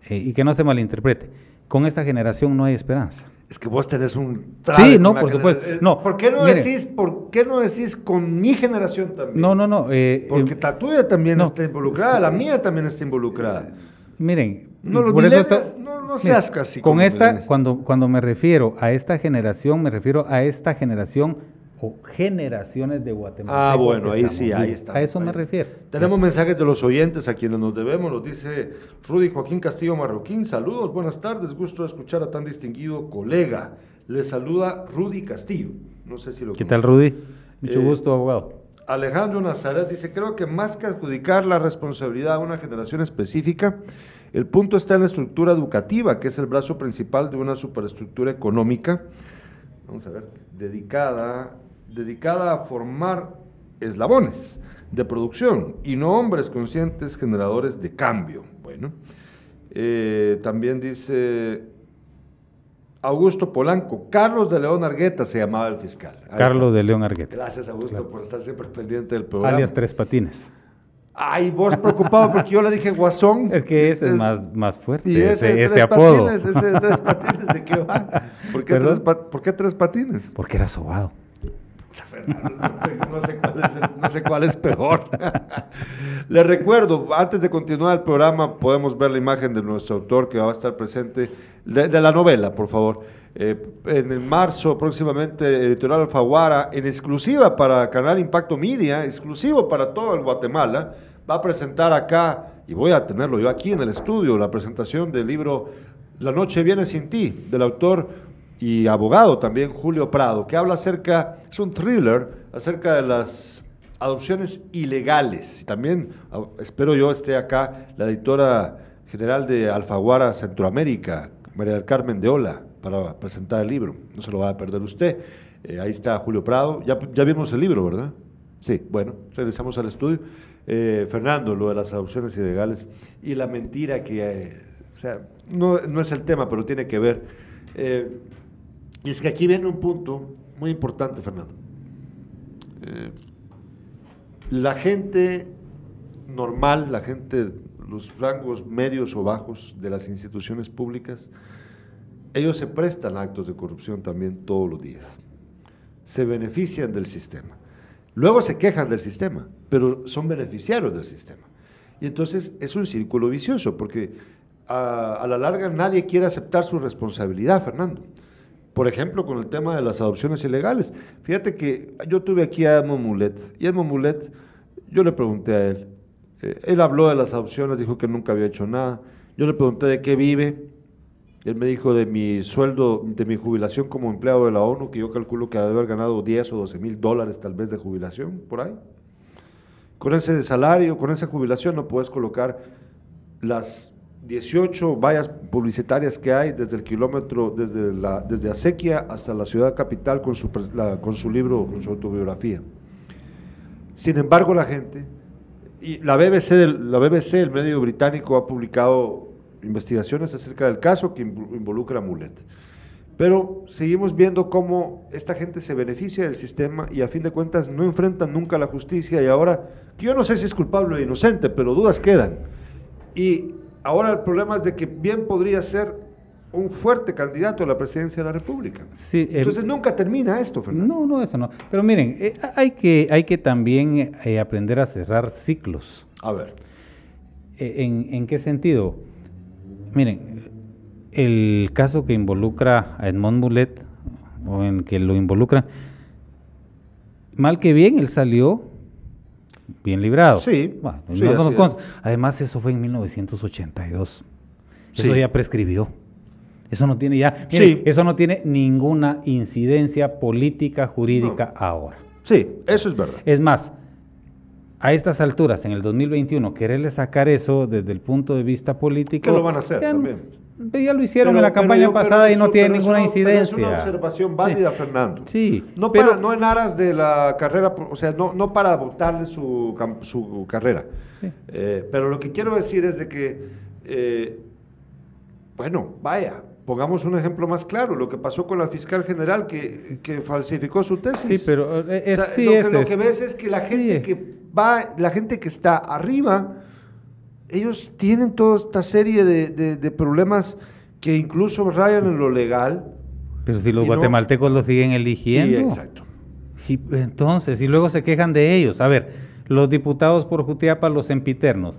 eh, y que no se malinterprete. Con esta generación no hay esperanza. Es que vos tenés un Sí, no, por supuesto. No, ¿Por qué no decís, por qué no decís con mi generación también? No, no, no. Eh, Porque eh, la tuya también está involucrada, la mía también está involucrada. Miren, no, lo no, no seas casi. Con esta, cuando, cuando me refiero a esta generación, me refiero a esta generación o generaciones de Guatemala. Ah, bueno, ahí sí, ahí está. A eso me refiero. Tenemos mensajes de los oyentes a quienes nos debemos, nos dice Rudy Joaquín Castillo Marroquín, saludos, buenas tardes, gusto de escuchar a tan distinguido colega. Le saluda Rudy Castillo. No sé si lo ¿Qué tal, Rudy? Mucho eh, gusto, abogado. Alejandro Nazaret dice, creo que más que adjudicar la responsabilidad a una generación específica, el punto está en la estructura educativa, que es el brazo principal de una superestructura económica, vamos a ver, dedicada dedicada a formar eslabones de producción y no hombres conscientes generadores de cambio. Bueno, eh, también dice Augusto Polanco, Carlos de León Argueta se llamaba el fiscal. Carlos de León Argueta. Gracias, Augusto, por estar siempre pendiente del programa. Alias Tres Patines. Ay, vos preocupado porque yo le dije guasón. Es que ese es, más, más fuerte, y ese, ese, apodo. Patines, ese tres patines, ¿de qué va? ¿Por qué, tres, ¿Por qué tres patines? Porque era sobado no, sé, cuál es, peor. Le recuerdo, antes de continuar el programa, podemos ver la imagen de nuestro autor que va a estar presente, de, la novela, por favor. Eh, en el marzo, próximamente, Editorial Alfaguara, en exclusiva para Canal Impacto Media, exclusivo para todo el Guatemala, va a presentar acá y voy a tenerlo yo aquí en el estudio, la presentación del libro La noche viene sin ti, del autor y abogado también Julio Prado, que habla acerca, es un thriller acerca de las adopciones ilegales. También ah, espero yo esté acá la editora general de Alfaguara Centroamérica, María del Carmen de Ola, para presentar el libro. No se lo va a perder usted. Eh, ahí está Julio Prado. Ya, ya vimos el libro, ¿verdad? Sí, bueno, regresamos al estudio. Eh, Fernando, lo de las adopciones ilegales y la mentira que, eh, o sea, no, no, es el tema, pero tiene que ver. Y es que aquí viene un punto muy importante, Fernando. la gente normal, la gente, los rangos medios o bajos de las instituciones públicas, ellos se prestan a actos de corrupción también todos los días. Se benefician del sistema. Luego se quejan del sistema, pero son beneficiarios del sistema. Y entonces es un círculo vicioso, porque a, la larga nadie quiere aceptar su responsabilidad, Fernando. Por ejemplo, con el tema de las adopciones ilegales. Fíjate que yo tuve aquí a Edmond Mulet, y Edmond Mulet, yo le pregunté a él, eh, él habló de las adopciones, dijo que nunca había hecho nada. Yo le pregunté de qué vive, él me dijo de mi sueldo, de mi jubilación como empleado de la ONU, que yo calculo que debe haber ganado 10 o 12 mil dólares tal vez de jubilación, por ahí. Con ese salario, con esa jubilación no puedes colocar las 18 vallas publicitarias que hay desde el kilómetro, desde, la, desde Acequia hasta la ciudad capital con su, con su libro, con su autobiografía. Sin embargo, la gente, y la BBC, la BBC, el medio británico, ha publicado investigaciones acerca del caso que involucra a Mulet. Pero seguimos viendo cómo esta gente se beneficia del sistema y a fin de cuentas no enfrentan nunca la justicia y ahora, que yo no sé si es culpable o inocente, pero dudas quedan. Y ahora el problema es de que bien podría ser un fuerte candidato a la presidencia de la República. Sí, Entonces nunca termina esto, Fernando. No, no, eso no. Pero miren, eh, hay, que, hay que también eh, aprender a cerrar ciclos. A ver. Eh, ¿En, ¿En qué sentido? Miren, el caso que involucra a Edmond Mulet, o en que lo involucra, mal que bien, él salió bien librado. Sí. Además, eso fue en 1982. Eso ya prescribió. Eso no tiene ya, eso no tiene ninguna incidencia política, jurídica ahora. Sí, eso es verdad. Es más, a estas alturas, en el 2021, quererle sacar eso desde el punto de vista político. ¿Qué lo van a hacer también? Ya lo hicieron en la campaña pasada y no tiene ninguna incidencia. es una observación válida, Fernando. Sí. No, para, no en aras de la carrera, o sea, no, no para votarle su, su carrera. Eh, pero lo que quiero decir es de que, eh, bueno, vaya, Pongamos un ejemplo más claro, lo que pasó con la fiscal general que, que falsificó su tesis. Sí, pero eh, es, sí, lo, que, lo, que, ves es que la gente que va, la gente que está arriba, ellos tienen toda esta serie de, de, problemas que incluso rayan en lo legal. Pero si los guatemaltecos lo siguen eligiendo. Sí, exacto. Y entonces, y luego se quejan de ellos. A ver, los diputados por Jutiapa, los empiternos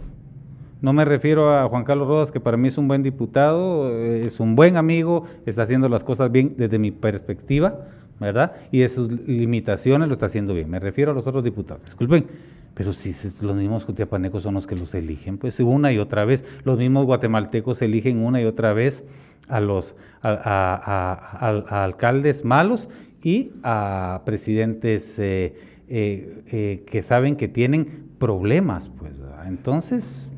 no me refiero a Juan Carlos Rodas, que para mí es un buen diputado, eh, es un buen amigo, está haciendo las cosas bien desde mi perspectiva, ¿verdad? Y de sus limitaciones lo está haciendo bien. Me refiero a los otros diputados. Disculpen, pero si los mismos jutiapanecos son los que los eligen, pues una y otra vez, los mismos guatemaltecos eligen una y otra vez a los a, alcaldes malos y a presidentes eh, eh, que saben que tienen problemas, pues. Entonces,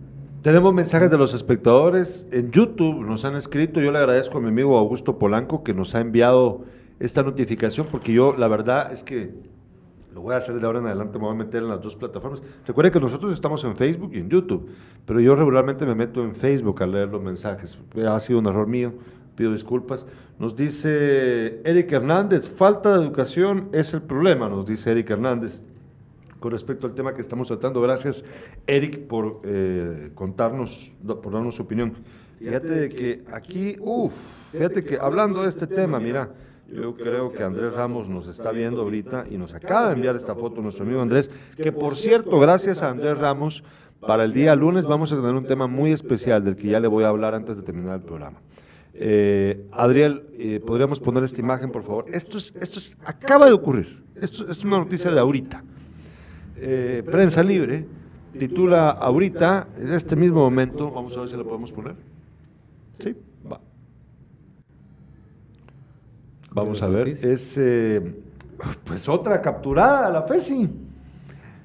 tenemos mensajes de los espectadores en YouTube, nos han escrito, yo le agradezco a mi amigo Augusto Polanco que nos ha enviado esta notificación porque yo la verdad es que lo voy a hacer de ahora en adelante, me voy a meter en las dos plataformas. Recuerde que nosotros estamos en Facebook y en YouTube, pero yo regularmente me meto en Facebook a leer los mensajes. Ha sido un error mío, pido disculpas. Nos dice Eric Hernández, falta de educación es el problema, nos dice Eric Hernández con respecto al tema que estamos tratando. Gracias, Eric, por eh, contarnos, por darnos su opinión. Fíjate que aquí, uff, fíjate que hablando de este tema, mira, yo creo que Andrés Ramos nos está viendo ahorita y nos acaba de enviar esta foto nuestro amigo Andrés, que por cierto, gracias a Andrés Ramos, para el día lunes vamos a tener un tema muy especial del que ya le voy a hablar antes de terminar el programa. Eh, Adriel, eh, ¿podríamos poner esta imagen, por favor? Esto es, esto es, acaba de ocurrir. Esto es una noticia de ahorita. Eh, prensa libre, titula ahorita, en este mismo momento, vamos a ver si la podemos poner. Sí, va. Vamos a ver, es eh, pues otra capturada a la FESI.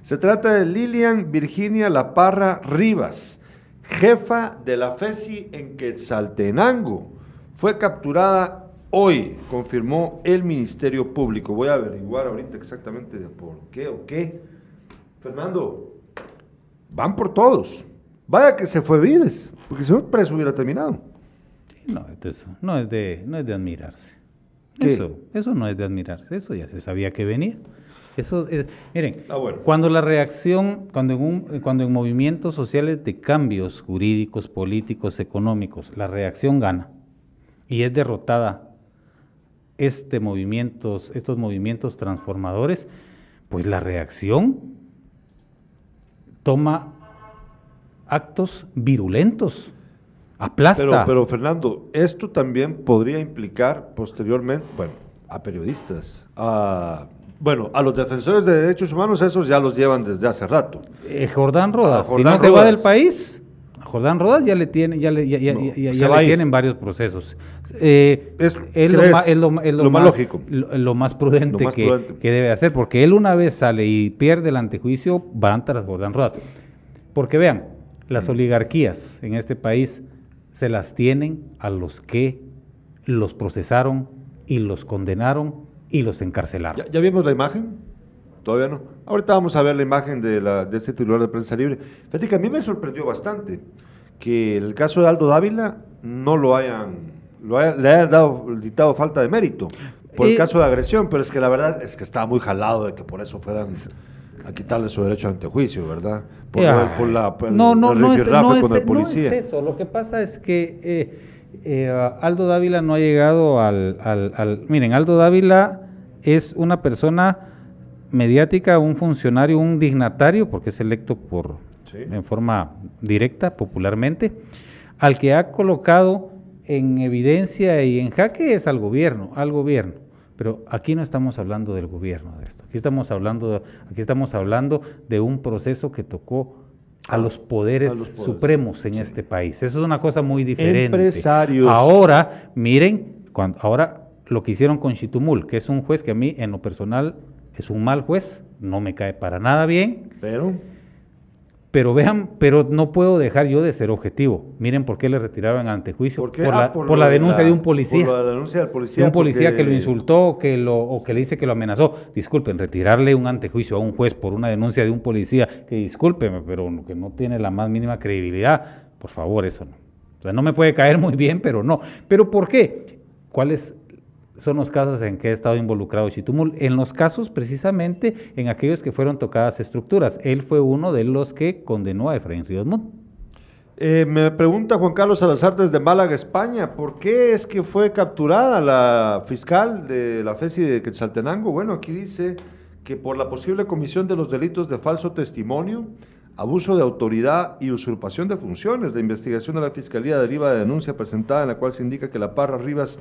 Se trata de Lilian Virginia La Parra Rivas, jefa de la FESI en Quetzaltenango. Fue capturada hoy, confirmó el Ministerio Público. Voy a averiguar ahorita exactamente de por qué o qué. Fernando, van por todos. Vaya que se fue Vides, porque si no, preso hubiera terminado. no, eso no es de, no es de admirarse. Eso, eso no es de admirarse, eso ya se sabía que venía. Eso es, miren, ah, cuando la reacción, cuando en, un, cuando en movimientos sociales de cambios jurídicos, políticos, económicos, la reacción gana y es derrotada este movimientos, estos movimientos transformadores, pues la reacción toma actos virulentos, aplasta. Pero, pero Fernando, esto también podría implicar posteriormente, bueno, a periodistas, a bueno, a los defensores de derechos humanos, esos ya los llevan desde hace rato. Eh, Jordán Rodas, si no se va del país, a Jordán Rodas ya le tienen, ya le, ya, le tienen varios procesos. Eh, es, lo, más, lógico. Lo, más prudente, que, que, debe hacer, porque él una vez sale y pierde el antejuicio, van tras Jordán Rodas. Porque vean, las oligarquías en este país se las tienen a los que los procesaron y los condenaron y los encarcelaron. ¿Ya, vimos la imagen? Todavía no. Ahorita vamos a ver la imagen de, la, de este titular de prensa libre. Fíjate que a mí me sorprendió bastante que el caso de Aldo Dávila no lo hayan, le hayan dado, dictado falta de mérito por el caso de agresión, pero es que la verdad es que estaba muy jalado de que por eso fueran a quitarle su derecho a antejuicio, ¿verdad? Por, la, no, no, no, es, no, es, eso. Lo que pasa es que eh, eh, Aldo Dávila no ha llegado al, al, Miren, Aldo Dávila es una persona mediática, un funcionario, un dignatario, porque es electo por en forma directa, popularmente, al que ha colocado en evidencia y en jaque es al gobierno, al gobierno. Pero aquí no estamos hablando del gobierno de esto. Aquí estamos hablando, aquí estamos hablando de un proceso que tocó a, los poderes, supremos en este país. Eso es una cosa muy diferente. Empresarios. Ahora, miren, cuando, ahora lo que hicieron con Chitumul, que es un juez que a mí en lo personal es un mal juez, no me cae para nada bien. Pero pero vean, pero no puedo dejar yo de ser objetivo. Miren por qué le retiraron antejuicio. ¿Por, por, la, ah, por, la, denuncia de un policía. Por la denuncia del policía. De un policía que lo insultó que lo, o que le dice que lo amenazó. Disculpen, retirarle un antejuicio a un juez por una denuncia de un policía, que discúlpeme, pero que no tiene la más mínima credibilidad. Por favor, eso no. O sea, no me puede caer muy bien, pero no. ¿Pero por qué? ¿Cuál es son los casos en que ha estado involucrado Chitumul. En los casos precisamente en aquellos que fueron tocadas estructuras. Él fue uno de los que condenó a Efraín Ríos eh, me pregunta Juan Carlos Salazar desde Málaga, España, ¿por qué es que fue capturada la fiscal de la FESI de Quetzaltenango? Bueno, aquí dice que por la posible comisión de los delitos de falso testimonio, abuso de autoridad y usurpación de funciones. La investigación de la Fiscalía deriva de denuncia presentada en la cual se indica que la Parra Rivas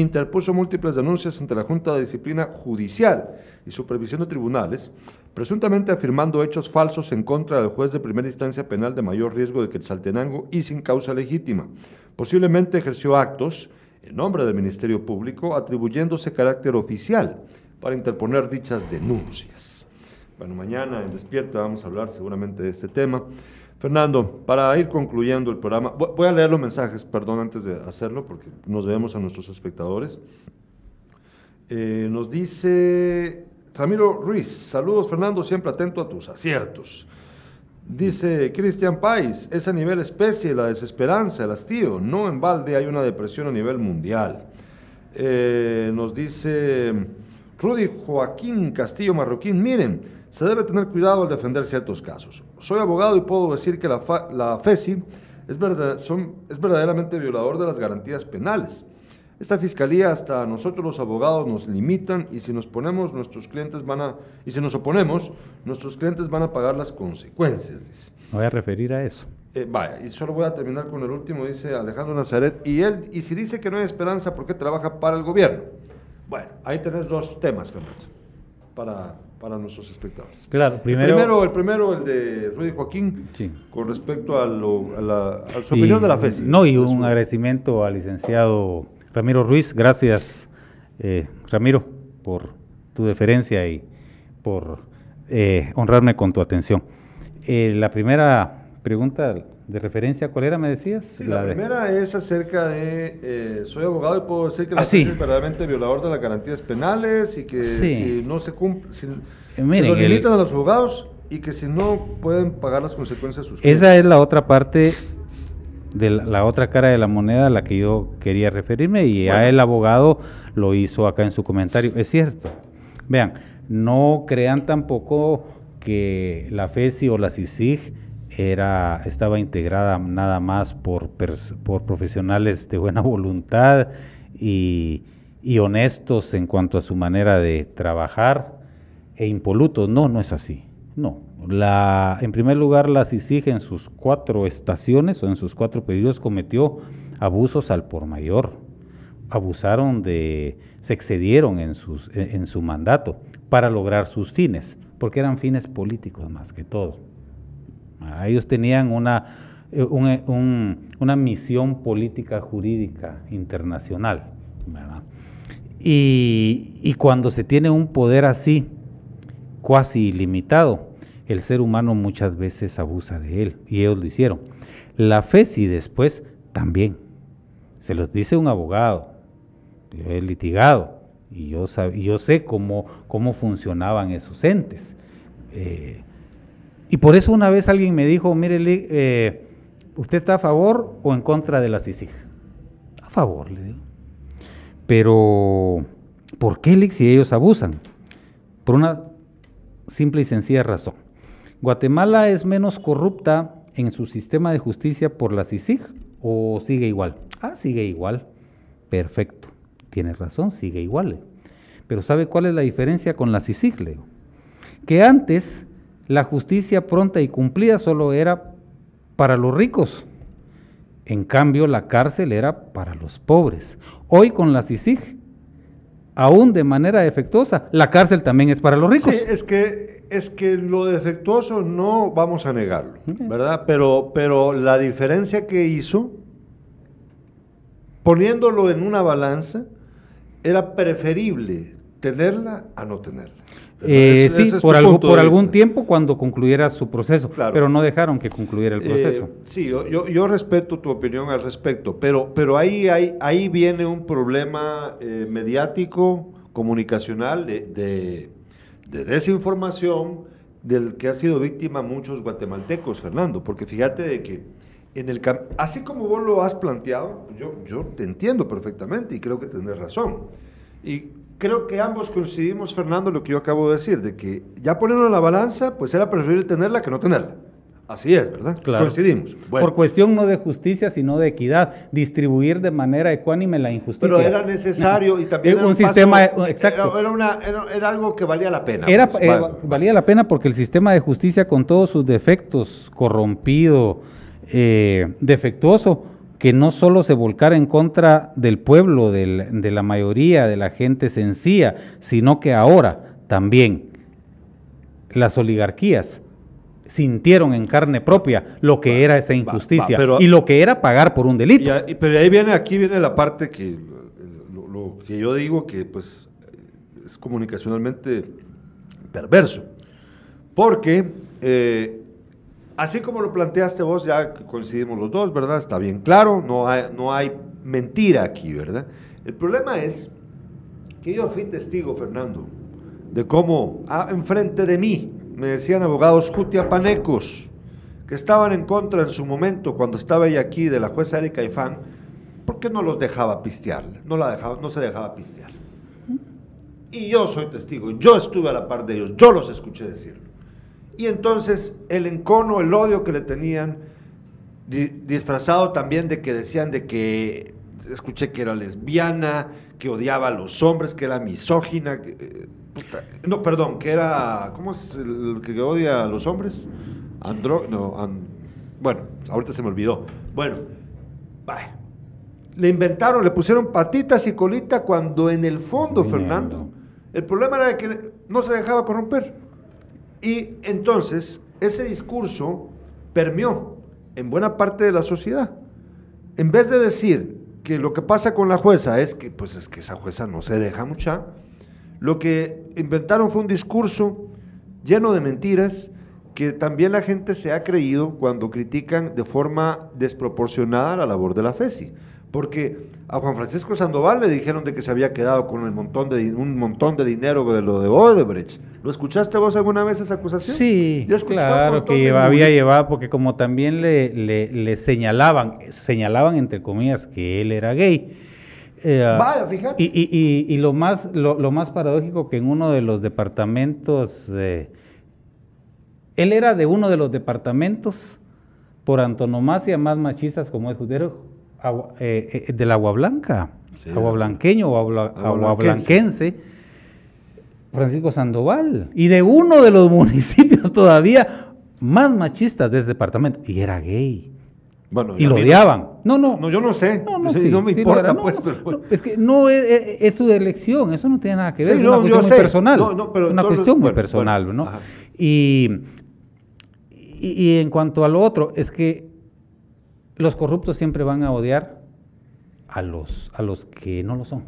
interpuso múltiples denuncias ante la Junta de Disciplina Judicial y Supervisión de Tribunales, presuntamente afirmando hechos falsos en contra del juez de primera instancia penal de mayor riesgo de Quetzaltenango y sin causa legítima. Posiblemente ejerció actos en nombre del Ministerio Público atribuyéndose carácter oficial para interponer dichas denuncias. Bueno, mañana en Despierta vamos a hablar seguramente de este tema. Fernando, para ir concluyendo el programa, voy a leer los mensajes, perdón, antes de hacerlo, porque nos vemos a nuestros espectadores. Eh, nos dice Ramiro Ruiz, saludos Fernando, siempre atento a tus aciertos. Dice Cristian Pais, es a nivel especie la desesperanza, el hastío, no en balde hay una depresión a nivel mundial. Eh, nos dice Rudy Joaquín Castillo Marroquín, miren, se debe tener cuidado al defender ciertos casos. Soy abogado y puedo decir que la, la FESI es, es verdaderamente violador de las garantías penales. Esta fiscalía hasta nosotros los abogados nos limitan y si nos ponemos nuestros clientes van a y si nos oponemos nuestros clientes van a pagar las consecuencias. voy a referir a eso. Eh, vaya, y solo voy a terminar con el último, dice Alejandro Nazaret, y él, y si dice que no hay esperanza, ¿por qué trabaja para el gobierno? Bueno, ahí tenés dos temas, Fernando, para, para nuestros espectadores. Claro, primero... El primero, el, de Rudy Joaquín, con respecto a, la, su opinión de la FESI. No, y un agradecimiento al licenciado Ramiro Ruiz. Gracias, eh, Ramiro, por tu deferencia y por eh, honrarme con tu atención. Eh, la primera pregunta de referencia, ¿cuál era, me decías? la, primera es acerca de, eh, soy abogado y puedo decir que la ah, es verdaderamente violador de las garantías penales y que si no se cumple, si, eh, lo limitan a los abogados y que si no pueden pagar las consecuencias sus Esa es la otra parte de la, otra cara de la moneda a la que yo quería referirme y a el abogado lo hizo acá en su comentario. Es cierto. Vean, no crean tampoco que la FESI o la CICIG era, estaba integrada nada más por, por profesionales de buena voluntad y, honestos en cuanto a su manera de trabajar e impolutos. No, no es así. No. La, en primer lugar, la CICIG en sus cuatro estaciones o en sus cuatro pedidos cometió abusos al por mayor. Abusaron de, se excedieron en, sus, en su mandato para lograr sus fines, porque eran fines políticos más que todo. Ellos tenían una, eh, eh, una misión política jurídica internacional. Y, cuando se tiene un poder así, cuasi ilimitado, el ser humano muchas veces abusa de él, y ellos lo hicieron. La FESI después también. Se los dice un abogado, yo he litigado, y yo, yo sé cómo, cómo funcionaban esos entes. Eh, y por eso una vez alguien me dijo, mire, eh, ¿usted está a favor o en contra de la CICIG? A favor, le digo. Pero, ¿por qué, Lick, si ellos abusan? Por una simple y sencilla razón. ¿Guatemala es menos corrupta en su sistema de justicia por la CICIG o sigue igual? Ah, sigue igual. Perfecto. Tiene razón, sigue igual. Pero ¿sabe cuál es la diferencia con la CICIG, Leo? Que antes la justicia pronta y cumplida solo era para los ricos. En cambio, la cárcel era para los pobres. Hoy con la CICIG, aún de manera defectuosa, la cárcel también es para los ricos. Sí, es que, es que lo defectuoso no vamos a negarlo, ¿verdad? Pero, pero la diferencia que hizo, poniéndolo en una balanza, era preferible tenerla a no tenerla. Eh, sí, por, algo, por algún tiempo cuando concluyera su proceso, pero no dejaron que concluyera el eh, proceso. sí, yo, yo, respeto tu opinión al respecto, pero, pero ahí, ahí, ahí viene un problema eh, mediático, comunicacional, de, de, desinformación del que ha sido víctima muchos guatemaltecos, Fernando, porque fíjate de que en el así como vos lo has planteado, yo, yo te entiendo perfectamente y creo que tenés razón. Y creo que ambos coincidimos, Fernando, lo que yo acabo de decir, de que ya poniendo en la balanza, pues era preferible tenerla que no tenerla. Así es, ¿verdad? Claro. Coincidimos. Por cuestión no de justicia, sino de equidad, distribuir de manera ecuánime la injusticia. Pero era necesario y también era un, sistema exacto. Era, algo que valía la pena. Era, pues, eh, valía la pena porque el sistema de justicia, con todos sus defectos, corrompido, eh, defectuoso, que no solo se volcara en contra del pueblo, de la mayoría, de la gente sencilla, sino que ahora también las oligarquías sintieron en carne propia lo que era esa injusticia y lo que era pagar por un delito. pero ahí viene, aquí viene la parte que lo, que yo digo que pues es comunicacionalmente perverso, porque eh, así como lo planteaste vos, ya coincidimos los dos, ¿verdad? Está bien claro, no hay, no hay mentira aquí, ¿verdad? El problema es que yo fui testigo, Fernando, de cómo ah, enfrente de mí me decían abogados jutiapanecos que estaban en contra en su momento cuando estaba ella aquí de la jueza Erika Ifán, ¿por qué no los dejaba pistear? No, la dejaba, no se dejaba pistear. Y yo soy testigo, yo estuve a la par de ellos, yo los escuché decirlo. Y entonces el encono, el odio que le tenían, disfrazado también de que decían de que, escuché que era lesbiana, que odiaba a los hombres, que era misógina, eh, no, perdón, que era, ¿cómo es el que odia a los hombres? Andro, no, bueno, ahorita se me olvidó. Bueno, vaya. Le inventaron, le pusieron patitas y colita cuando en el fondo, Fernando, el problema era que no se dejaba corromper. Y entonces ese discurso permeó en buena parte de la sociedad. En vez de decir que lo que pasa con la jueza es que, pues es que esa jueza no se deja mucha, lo que inventaron fue un discurso lleno de mentiras que también la gente se ha creído cuando critican de forma desproporcionada la labor de la FESI. Porque a Juan Francisco Sandoval le dijeron de que se había quedado con el montón de, un montón de dinero de lo de Odebrecht. ¿Lo escuchaste vos alguna vez esa acusación? Sí, claro, que había llevado, porque como también le, le, señalaban, señalaban entre comillas que él era gay. Eh, Vaya, fíjate. Y, y, y, lo, más, lo, lo, más paradójico que en uno de los departamentos... Eh, él era de uno de los departamentos por antonomasia más machistas como es Judero, eh, eh, del Agua Blanca, Agua Blanqueño o Agua, Blanquense, Francisco Sandoval, y de uno de los municipios todavía más machistas de ese departamento, y era gay. Bueno, y lo odiaban. No, no. No, yo no sé. No, no, me importa, pues. es que no es, su elección, eso no tiene nada que ver. es una cuestión muy personal. es una cuestión muy personal, ¿no? Y y, en cuanto a lo otro, es que los corruptos siempre van a odiar a los, a los que no lo son.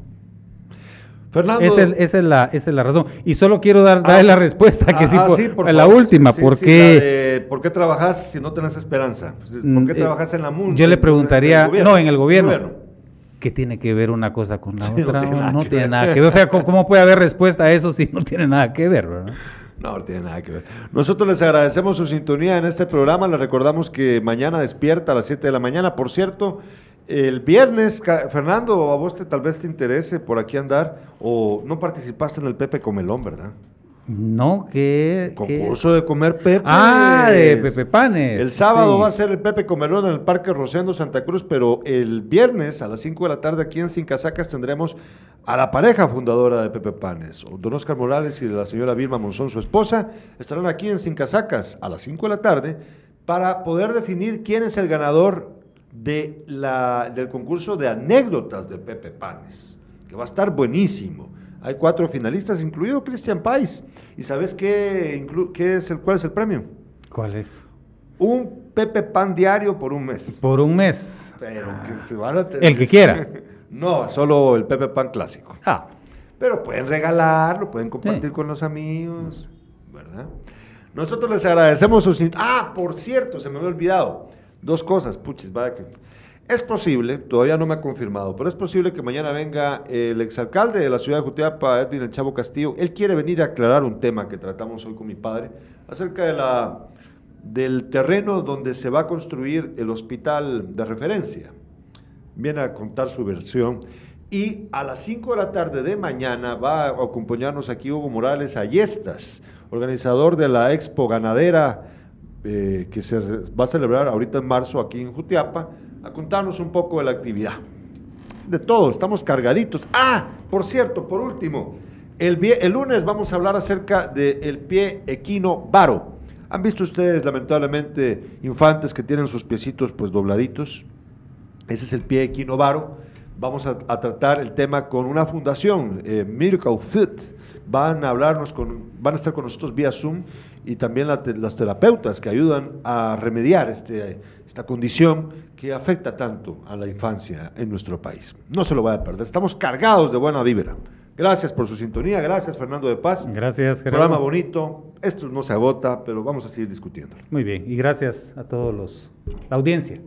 Fernando. Esa es, la, esa es la razón. Y solo quiero dar, darle la respuesta, que sí, ah, por, la última, porque... ¿Por qué trabajas si no tenés esperanza? Pues, ¿Por qué mm, trabajas en la MUN? Yo le preguntaría, no, en el gobierno. ¿Qué tiene que ver una cosa con la otra? No tiene, nada, que ver. O sea, ¿cómo, puede haber respuesta a eso si no tiene nada que ver? ¿verdad? No, no tiene nada que ver. Nosotros les agradecemos su sintonía en este programa. Les recordamos que mañana despierta a las 7 de la mañana. Por cierto, el viernes, Fernando, a vos te, tal vez te interese por aquí andar o no participaste en el Pepe Comelón, ¿verdad? No, que... Concurso de comer Pepe. Ah, de Pepe Panes. El sábado va a ser el Pepe Comelón en el Parque Rociendo Santa Cruz, pero el viernes a las 5 de la tarde aquí en Sin Casacas tendremos a la pareja fundadora de Pepe Panes, don Oscar Morales y la señora Vilma Monzón, su esposa, estarán aquí en Sin Casacas a las 5 de la tarde para poder definir quién es el ganador de la, del concurso de anécdotas de Pepe Panes, que va a estar buenísimo. Hay cuatro finalistas, incluido Cristian Pais. ¿Y sabes qué, qué es el, cuál es el premio? ¿Cuál es? Un Pepe Pan diario por un mes. Por un mes. Pero que se van a El que quiera. no, solo el Pepe Pan clásico. Ah. Pero pueden regalarlo, pueden compartir con los amigos, ¿verdad? Nosotros les agradecemos su... Ah, por cierto, se me había olvidado. Dos cosas, puches, vaya que... Es posible, todavía no me ha confirmado, pero es posible que mañana venga el exalcalde de la ciudad de Jutiapa, Edwin El Chavo Castillo. Él quiere venir a aclarar un tema que tratamos hoy con mi padre acerca de la, del terreno donde se va a construir el hospital de referencia. Viene a contar su versión. Y a las 5 de la tarde de mañana va a acompañarnos aquí Hugo Morales Ayestas, organizador de la Expo Ganadera eh, que se va a celebrar ahorita en marzo aquí en Jutiapa a contarnos un poco de la actividad. De todo, estamos cargaditos. Ah, por cierto, por último, el, lunes vamos a hablar acerca del pie equino varo. ¿Han visto ustedes, lamentablemente, infantes que tienen sus piecitos pues dobladitos? Ese es el pie equino varo. Vamos a, tratar el tema con una fundación, eh, Miracle Fit. Van a hablarnos con, van a estar con nosotros vía Zoom y también las terapeutas que ayudan a remediar este, esta condición que afecta tanto a la infancia en nuestro país. No se lo vaya a perder, estamos cargados de buena vibra. Gracias por su sintonía, gracias Fernando de Paz. Gracias, Gerardo. Programa bonito, esto no se agota, pero vamos a seguir discutiendo. Muy bien, y gracias a todos los, la audiencia.